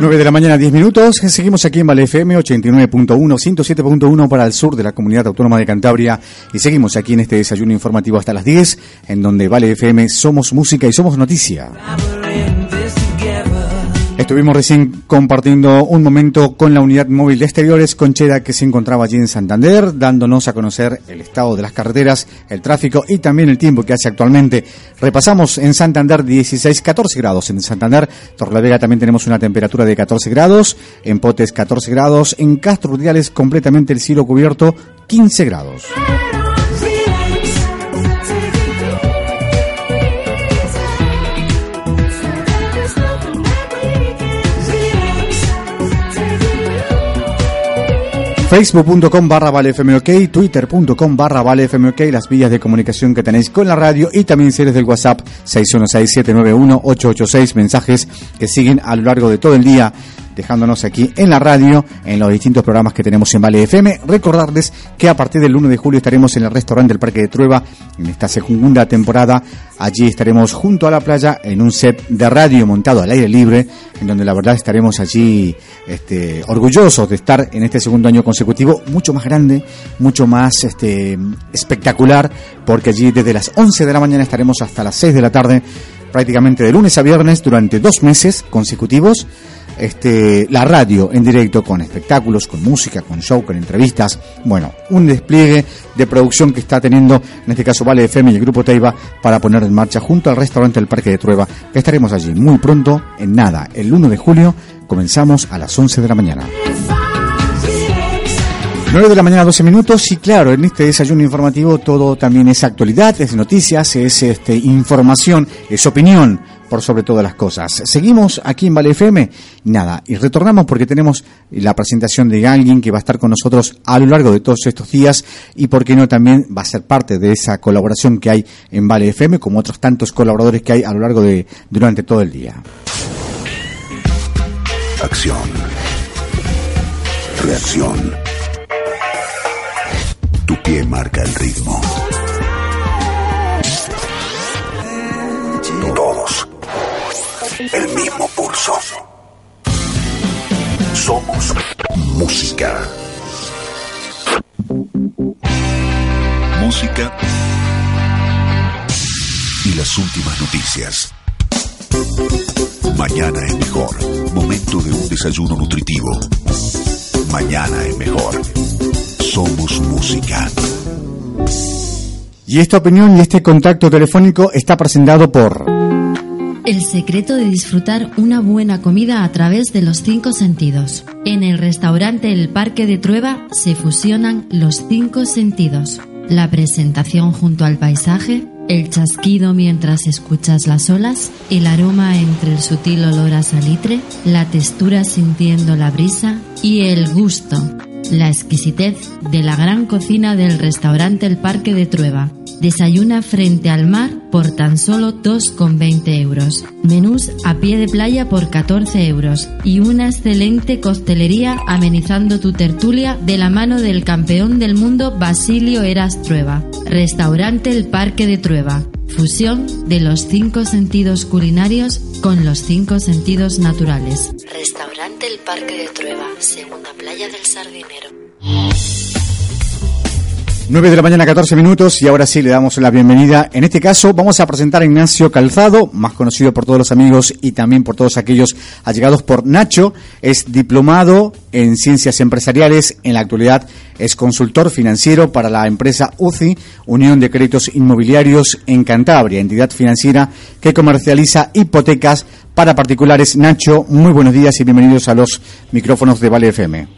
9 de la mañana, 10 minutos. Seguimos aquí en Vale FM 89.1, 107.1 para el sur de la comunidad autónoma de Cantabria. Y seguimos aquí en este desayuno informativo hasta las 10, en donde Vale FM somos música y somos noticia. Estuvimos recién compartiendo un momento con la unidad móvil de exteriores Conchera que se encontraba allí en Santander, dándonos a conocer el estado de las carreteras, el tráfico y también el tiempo que hace actualmente. Repasamos en Santander 16, 14 grados. En Santander, Torlavega también tenemos una temperatura de 14 grados, en Potes 14 grados, en Castro Urdiales completamente el cielo cubierto 15 grados. facebook.com barra valefmok, twitter.com barra valefmok, las vías de comunicación que tenéis con la radio y también series del WhatsApp 616-791-886, mensajes que siguen a lo largo de todo el día dejándonos aquí en la radio, en los distintos programas que tenemos en Vale FM. Recordarles que a partir del 1 de julio estaremos en el restaurante del Parque de Trueba, en esta segunda temporada. Allí estaremos junto a la playa en un set de radio montado al aire libre, en donde la verdad estaremos allí este, orgullosos de estar en este segundo año consecutivo, mucho más grande, mucho más este, espectacular, porque allí desde las 11 de la mañana estaremos hasta las 6 de la tarde, prácticamente de lunes a viernes, durante dos meses consecutivos este, la radio en directo con espectáculos, con música, con show, con entrevistas. Bueno, un despliegue de producción que está teniendo, en este caso Vale FM y el Grupo Teiva, para poner en marcha junto al restaurante del Parque de Trueba, que estaremos allí muy pronto, en nada, el 1 de julio, comenzamos a las 11 de la mañana. 9 de la mañana, 12 minutos, y claro, en este desayuno informativo todo también es actualidad, es noticias, es este, información, es opinión por sobre todas las cosas. Seguimos aquí en Vale FM, nada, y retornamos porque tenemos la presentación de alguien que va a estar con nosotros a lo largo de todos estos días y por qué no también va a ser parte de esa colaboración que hay en Vale FM, como otros tantos colaboradores que hay a lo largo de durante todo el día. Acción. Reacción. Tu pie marca el ritmo. El mismo pulso. Somos música. Música y las últimas noticias. Mañana es mejor. Momento de un desayuno nutritivo. Mañana es mejor. Somos música. Y esta opinión y este contacto telefónico está presentado por... El secreto de disfrutar una buena comida a través de los cinco sentidos. En el restaurante El Parque de Trueba se fusionan los cinco sentidos. La presentación junto al paisaje, el chasquido mientras escuchas las olas, el aroma entre el sutil olor a salitre, la textura sintiendo la brisa y el gusto, la exquisitez de la gran cocina del restaurante El Parque de Trueba. Desayuna frente al mar por tan solo 2,20 euros. Menús a pie de playa por 14 euros. Y una excelente costelería amenizando tu tertulia de la mano del campeón del mundo Basilio Eras Trueba. Restaurante El Parque de Trueba. Fusión de los cinco sentidos culinarios con los cinco sentidos naturales. Restaurante El Parque de Trueba, segunda playa del Sardinero. 9 de la mañana, 14 minutos, y ahora sí le damos la bienvenida. En este caso, vamos a presentar a Ignacio Calzado, más conocido por todos los amigos y también por todos aquellos allegados por Nacho. Es diplomado en ciencias empresariales. En la actualidad es consultor financiero para la empresa UCI, Unión de Créditos Inmobiliarios en Cantabria, entidad financiera que comercializa hipotecas para particulares. Nacho, muy buenos días y bienvenidos a los micrófonos de Vale FM.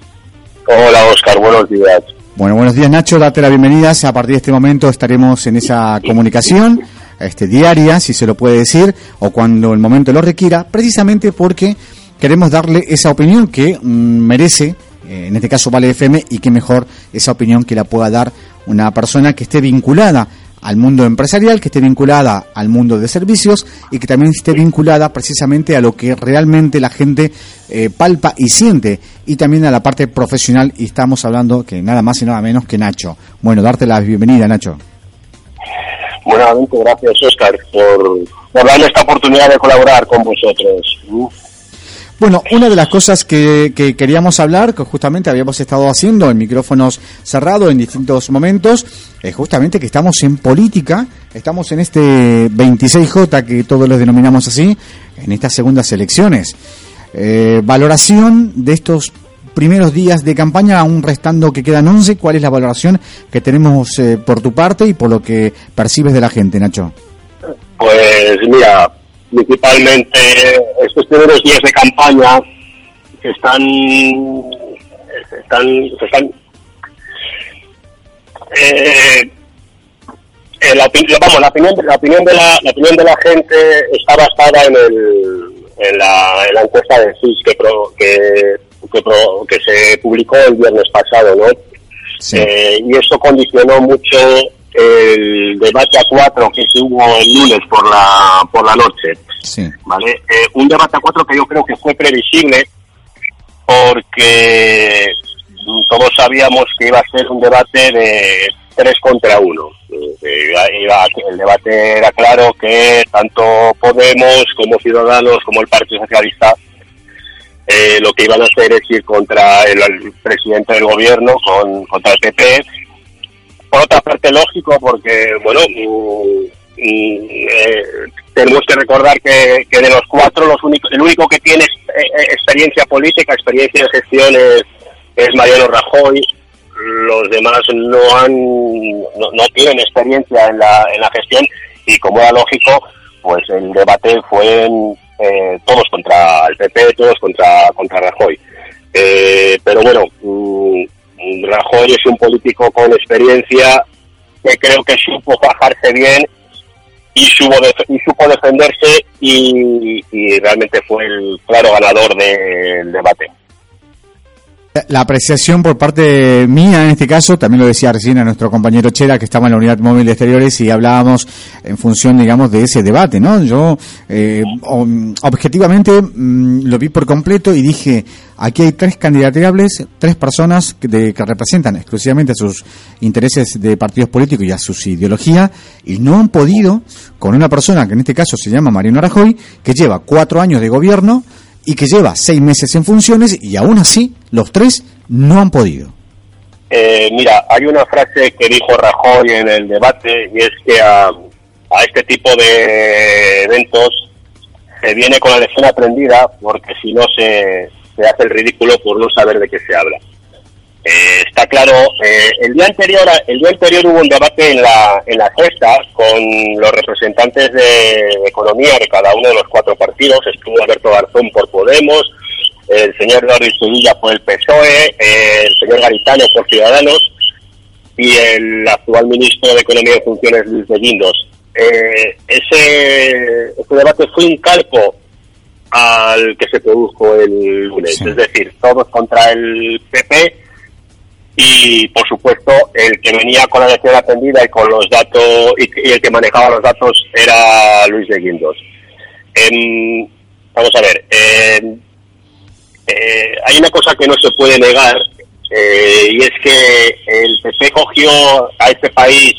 Hola, Oscar, buenos días. Bueno, buenos días Nacho, date la bienvenida. A partir de este momento estaremos en esa comunicación este, diaria, si se lo puede decir, o cuando el momento lo requiera, precisamente porque queremos darle esa opinión que mm, merece, eh, en este caso Vale FM, y que mejor esa opinión que la pueda dar una persona que esté vinculada al mundo empresarial, que esté vinculada al mundo de servicios y que también esté vinculada precisamente a lo que realmente la gente eh, palpa y siente y también a la parte profesional y estamos hablando que nada más y nada menos que Nacho. Bueno, darte la bienvenida Nacho. Buenamente, gracias Oscar por, por darme esta oportunidad de colaborar con vosotros. Bueno, una de las cosas que, queríamos hablar, que justamente habíamos estado haciendo en micrófonos cerrados en distintos momentos, es justamente que estamos en política, estamos en este 26J que todos los denominamos así, en estas segundas elecciones. Eh, valoración de estos primeros días de campaña, aún restando que quedan 11, ¿cuál es la valoración que tenemos eh, por tu parte y por lo que percibes de la gente, Nacho? Pues mira, principalmente estos primeros días de campaña están están, están eh, eh, la, vamos, la opinión, la opinión de la, la, opinión de la gente está basada en, el, en, la, en la encuesta de CIS que, que, que, que, se publicó el viernes pasado, ¿no? Eh, y eso condicionó mucho el debate a cuatro que se hubo el lunes por la por la noche. ¿Vale? Eh, un debate a cuatro que yo creo que fue previsible porque todos sabíamos que iba a ser un debate de tres contra uno. Eh, el debate era claro que tanto Podemos como Ciudadanos como el Partido Socialista eh, lo que iban a hacer es ir contra el, presidente del gobierno, con, contra el PP, por otra parte lógico porque bueno mm, mm, eh, tenemos que recordar que, de los cuatro los únicos el único que tiene eh, eh, experiencia política experiencia de gestión es, Mariano Rajoy. Los demás no han no, tienen experiencia en la, en la gestión y como era lógico pues el debate fue todos contra el PP todos contra contra Rajoy. Pero bueno mm, Rajoy es un político con experiencia que creo que supo bajarse bien y supo, y supo defenderse y realmente fue el claro ganador del debate. La apreciación por parte mía, en este caso, también lo decía recién a nuestro compañero Chera, que estaba en la unidad móvil de exteriores, y hablábamos en función, digamos, de ese debate, ¿no? Yo, eh, objetivamente, mm, lo vi por completo y dije, aquí hay tres candidatables, tres personas que, que representan exclusivamente a sus intereses de partidos políticos y a sus ideologías, y no han podido, con una persona que en este caso se llama Mariano Rajoy, que lleva cuatro años de gobierno, y que lleva seis meses en funciones y aún así los tres no han podido. Eh, mira, hay una frase que dijo Rajoy en el debate y es que a, a este tipo de eventos se viene con la lección aprendida porque si no se, se hace el ridículo por no saber de qué se habla. Eh, está claro, eh, el día anterior el día anterior hubo un debate en la en la cesta con los representantes de economía de cada uno de los cuatro partidos. Estuvo Alberto Garzón por Podemos, el señor Doris Sevilla por el PSOE, el señor Garitano por Ciudadanos y el actual ministro de Economía y Funciones Luis de Guindos. Eh, ese, ese debate fue un calco al que se produjo el lunes, es decir, todos contra el PP y por supuesto el que venía con la lección atendida y con los datos y, el que manejaba los datos era Luis de Guindos. vamos a ver, eh, hay una cosa que no se puede negar eh, y es que el PP cogió a este país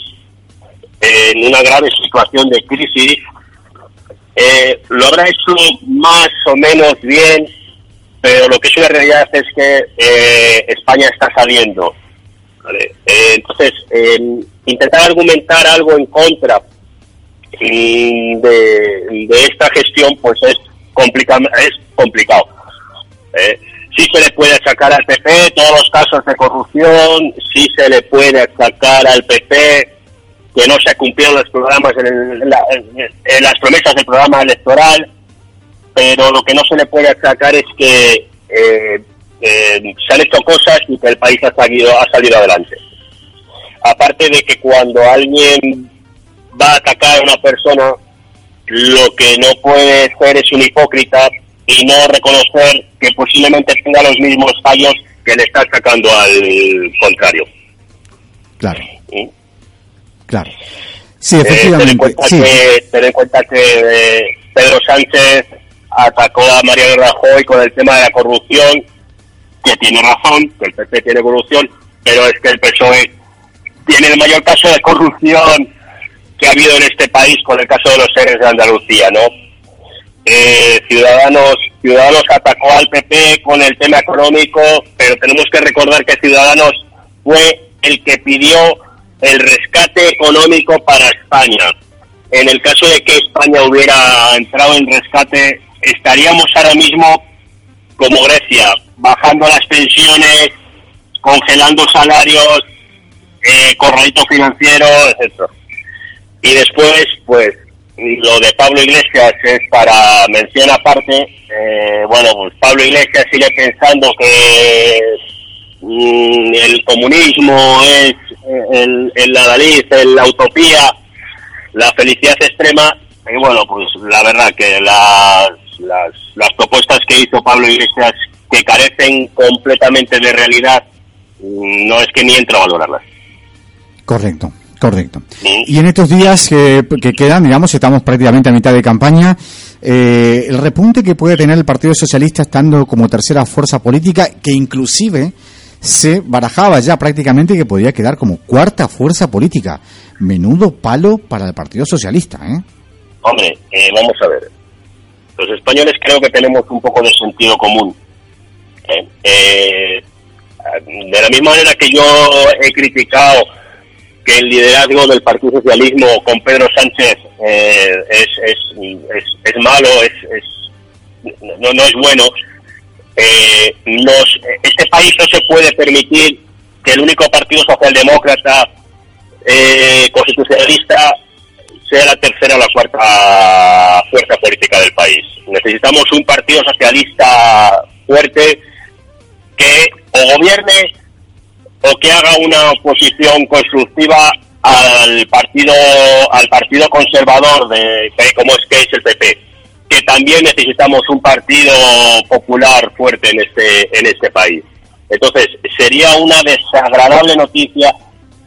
en una grave situación de crisis, eh, lo habrá hecho más o menos bien pero lo que es una realidad es que eh, España está saliendo. Eh, entonces, intentar argumentar algo en contra de, esta gestión, pues es, es complicado. Eh, sí se le puede achacar al PP todos los casos de corrupción, sí se le puede achacar al PP que no se cumplieron los programas en las promesas del programa electoral, pero lo que no se le puede achacar es que eh, eh, se han hecho cosas y que el país ha salido, ha salido adelante. aparte de que cuando alguien va a atacar a una persona, lo que no puede ser es un hipócrita y no reconocer que posiblemente tenga los mismos fallos que le está sacando al contrario. Claro. Claro. Sí, Eh, ten, en efectivamente. cuenta sí. que, ten en cuenta que eh, Pedro Sánchez atacó a Mariano Rajoy con el tema de la corrupción, que tiene razón, que el PP tiene corrupción, pero es que el PSOE tiene el mayor caso de corrupción que ha habido en este país con el caso de los seres de Andalucía, ¿no? Eh, Ciudadanos, Ciudadanos atacó al PP con el tema económico, pero tenemos que recordar que Ciudadanos fue el que pidió el rescate económico para España. En el caso de que España hubiera entrado en rescate, estaríamos ahora mismo como Grecia, bajando las pensiones, congelando salarios, eh, corralito financiero, etc. Y después, pues, lo de Pablo Iglesias es para mención aparte. Eh, bueno, pues Pablo Iglesias sigue pensando que mm, el comunismo es el, el adalid, el- la utopía, la felicidad extrema. Y bueno, pues la verdad que las, las, las propuestas que hizo Pablo Iglesias, que carecen completamente de realidad, mm, no es que ni entro a valorarlas. Correcto, correcto. Y en estos días que, que quedan, digamos, estamos prácticamente a mitad de campaña, eh, el repunte que puede tener el Partido Socialista estando como tercera fuerza política, que inclusive se barajaba ya prácticamente que podía quedar como cuarta fuerza política. Menudo palo para el Partido Socialista, ¿eh? Hombre, eh, vamos a ver. Los españoles creo que tenemos un poco de sentido común. ¿eh? Eh, de la misma manera que yo he criticado que el liderazgo del Partido Socialismo con Pedro Sánchez eh, es, es, es, malo, es, no, no es bueno, este país no se puede permitir que el único partido socialdemócrata constitucionalista sea la tercera o la cuarta fuerza política del país. Necesitamos un partido socialista fuerte que o gobierne o que haga una oposición constructiva al partido al partido conservador de como es que es el PP que también necesitamos un partido popular fuerte en este en este país. Entonces sería una desagradable noticia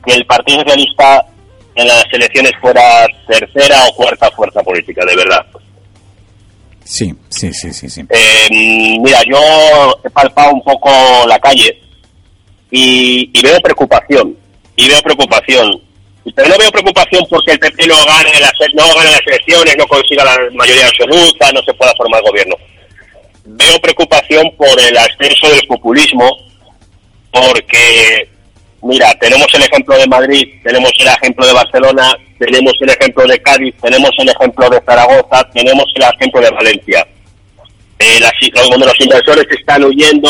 que el Partido Socialista en las elecciones fuera tercera o cuarta fuerza política de verdad Sí, sí, sí, sí, sí. eh, mira, yo he palpado un poco la calle y, veo preocupación, y veo preocupación. Pero no veo preocupación porque el PP no gane las, no gane las elecciones, no consiga la mayoría absoluta, no se pueda formar gobierno. Veo preocupación por el ascenso del populismo, porque, mira, tenemos el ejemplo de Madrid, tenemos el ejemplo de Barcelona, tenemos el ejemplo de Cádiz, tenemos el ejemplo de Zaragoza, tenemos el ejemplo de Valencia. Eh, las- donde los inversores están huyendo,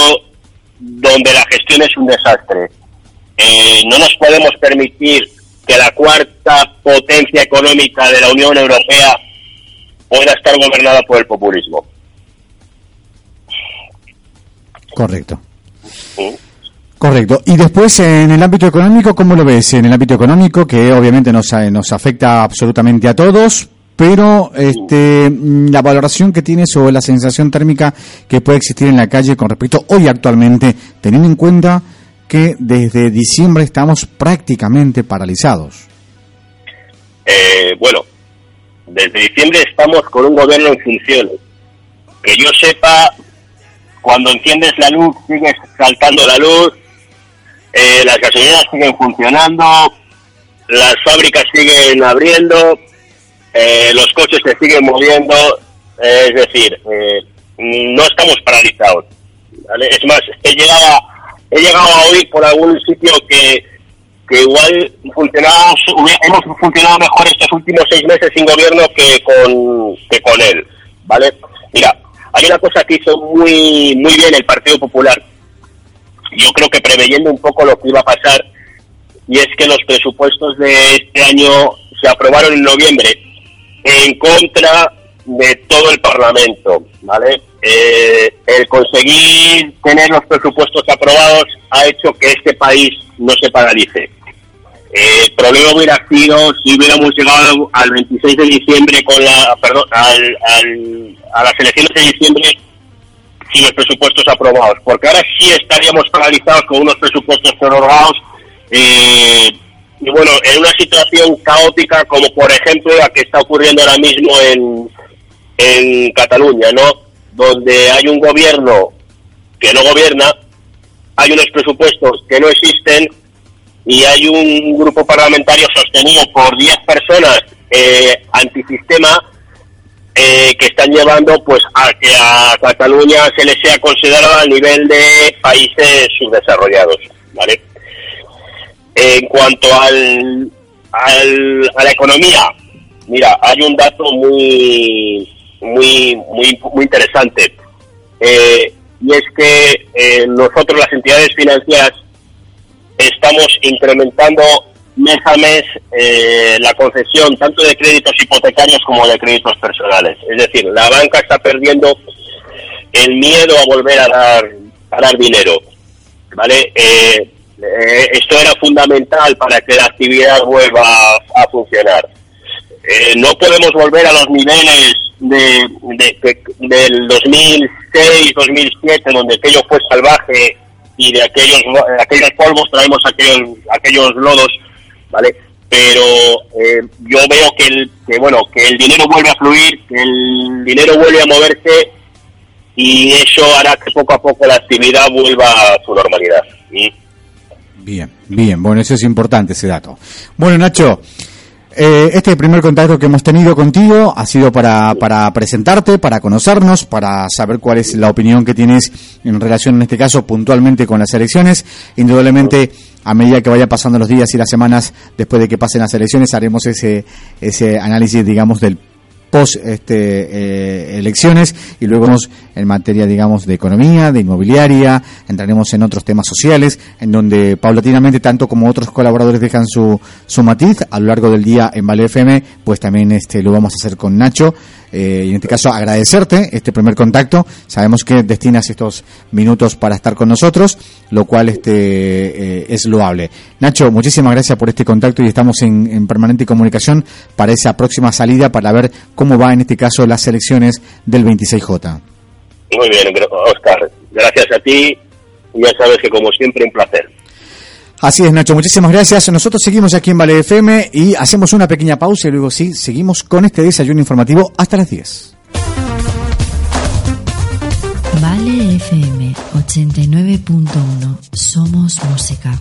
donde la gestión es un desastre. Eh, no nos podemos permitir que la cuarta potencia económica de la Unión Europea pueda estar gobernada por el populismo. Correcto. ¿Mm? Correcto. Y después, en el ámbito económico, ¿cómo lo ves? En el ámbito económico, que obviamente nos, eh, nos afecta absolutamente a todos, pero este, mm, la valoración que tienes o la sensación térmica que puede existir en la calle con respecto hoy actualmente, teniendo en cuenta que desde diciembre estamos prácticamente paralizados. Eh, bueno, desde diciembre estamos con un gobierno en funciones. Que yo sepa, cuando enciendes la luz, sigues saltando la luz, eh, las gasolineras siguen funcionando, las fábricas siguen abriendo, eh, los coches se siguen moviendo, eh, es decir, eh, no estamos paralizados. ¿vale? Es más, he llegado, a, he llegado a oír por algún sitio que, que igual funcionamos, hemos funcionado mejor estos últimos seis meses sin gobierno que con, que con él. ¿vale? Mira, hay una cosa que hizo muy, muy bien el Partido Popular, yo creo que preveyendo un poco lo que iba a pasar, y es que los presupuestos de este año se aprobaron en noviembre en contra de todo el Parlamento, ¿vale? Eh, el conseguir tener los presupuestos aprobados ha hecho que este país no se paralice. el problema hubiera sido si hubiéramos llegado al 26 de diciembre con la, perdón, al, a las elecciones de diciembre sin los presupuestos aprobados, porque ahora sí estaríamos paralizados con unos presupuestos prorrogados eh, y bueno, en una situación caótica como por ejemplo la que está ocurriendo ahora mismo en, en Cataluña, ¿no? Donde hay un gobierno que no gobierna, hay unos presupuestos que no existen y hay un grupo parlamentario sostenido por 10 personas eh, antisistema eh, que están llevando pues a que a Cataluña se le sea considerado a nivel de países subdesarrollados, ¿vale? En cuanto al, al, a la economía, mira, hay un dato muy muy muy muy interesante eh, y es que eh, nosotros las entidades financieras estamos incrementando mes a eh, la concesión tanto de créditos hipotecarios como de créditos personales. Es decir, la banca está perdiendo el miedo a volver a dar, a dar dinero. ¿Vale? Eh, eh, esto era fundamental para que la actividad vuelva a, funcionar. no podemos volver a los niveles de, del 2006, 2007, donde aquello fue salvaje y de aquellos, aquellos polvos traemos aquellos, aquellos lodos, ¿vale? Pero eh, yo veo que el, que, bueno, que el dinero vuelve a fluir, que el dinero vuelve a moverse y eso hará que poco a poco la actividad vuelva a su normalidad. Bien, bien, bueno, eso es importante ese dato. Bueno, Nacho, eh, este primer contacto que hemos tenido contigo ha sido para, para presentarte, para conocernos, para saber cuál es la opinión que tienes en relación, en este caso, puntualmente con las elecciones. Indudablemente, a medida que vaya pasando los días y las semanas después de que pasen las elecciones, haremos ese, ese análisis, digamos, del post este, eh, elecciones y luego en materia, digamos, de economía, de inmobiliaria, entraremos en otros temas sociales, en donde paulatinamente tanto como otros colaboradores dejan su, su matiz a lo largo del día en Vale FM, pues también este, lo vamos a hacer con Nacho eh, y en este caso agradecerte este primer contacto. Sabemos que destinas estos minutos para estar con nosotros, lo cual este eh, es loable. Nacho, muchísimas gracias por este contacto y estamos en, permanente comunicación para esa próxima salida para ver cómo va en este caso las elecciones del 26J. Muy bien, Oscar. Gracias a ti. Ya sabes que como siempre un placer. Así es, Nacho, muchísimas gracias. Nosotros seguimos aquí en Vale FM y hacemos una pequeña pausa y luego sí, seguimos con este desayuno informativo hasta las 10. Vale FM 89.1. Somos música.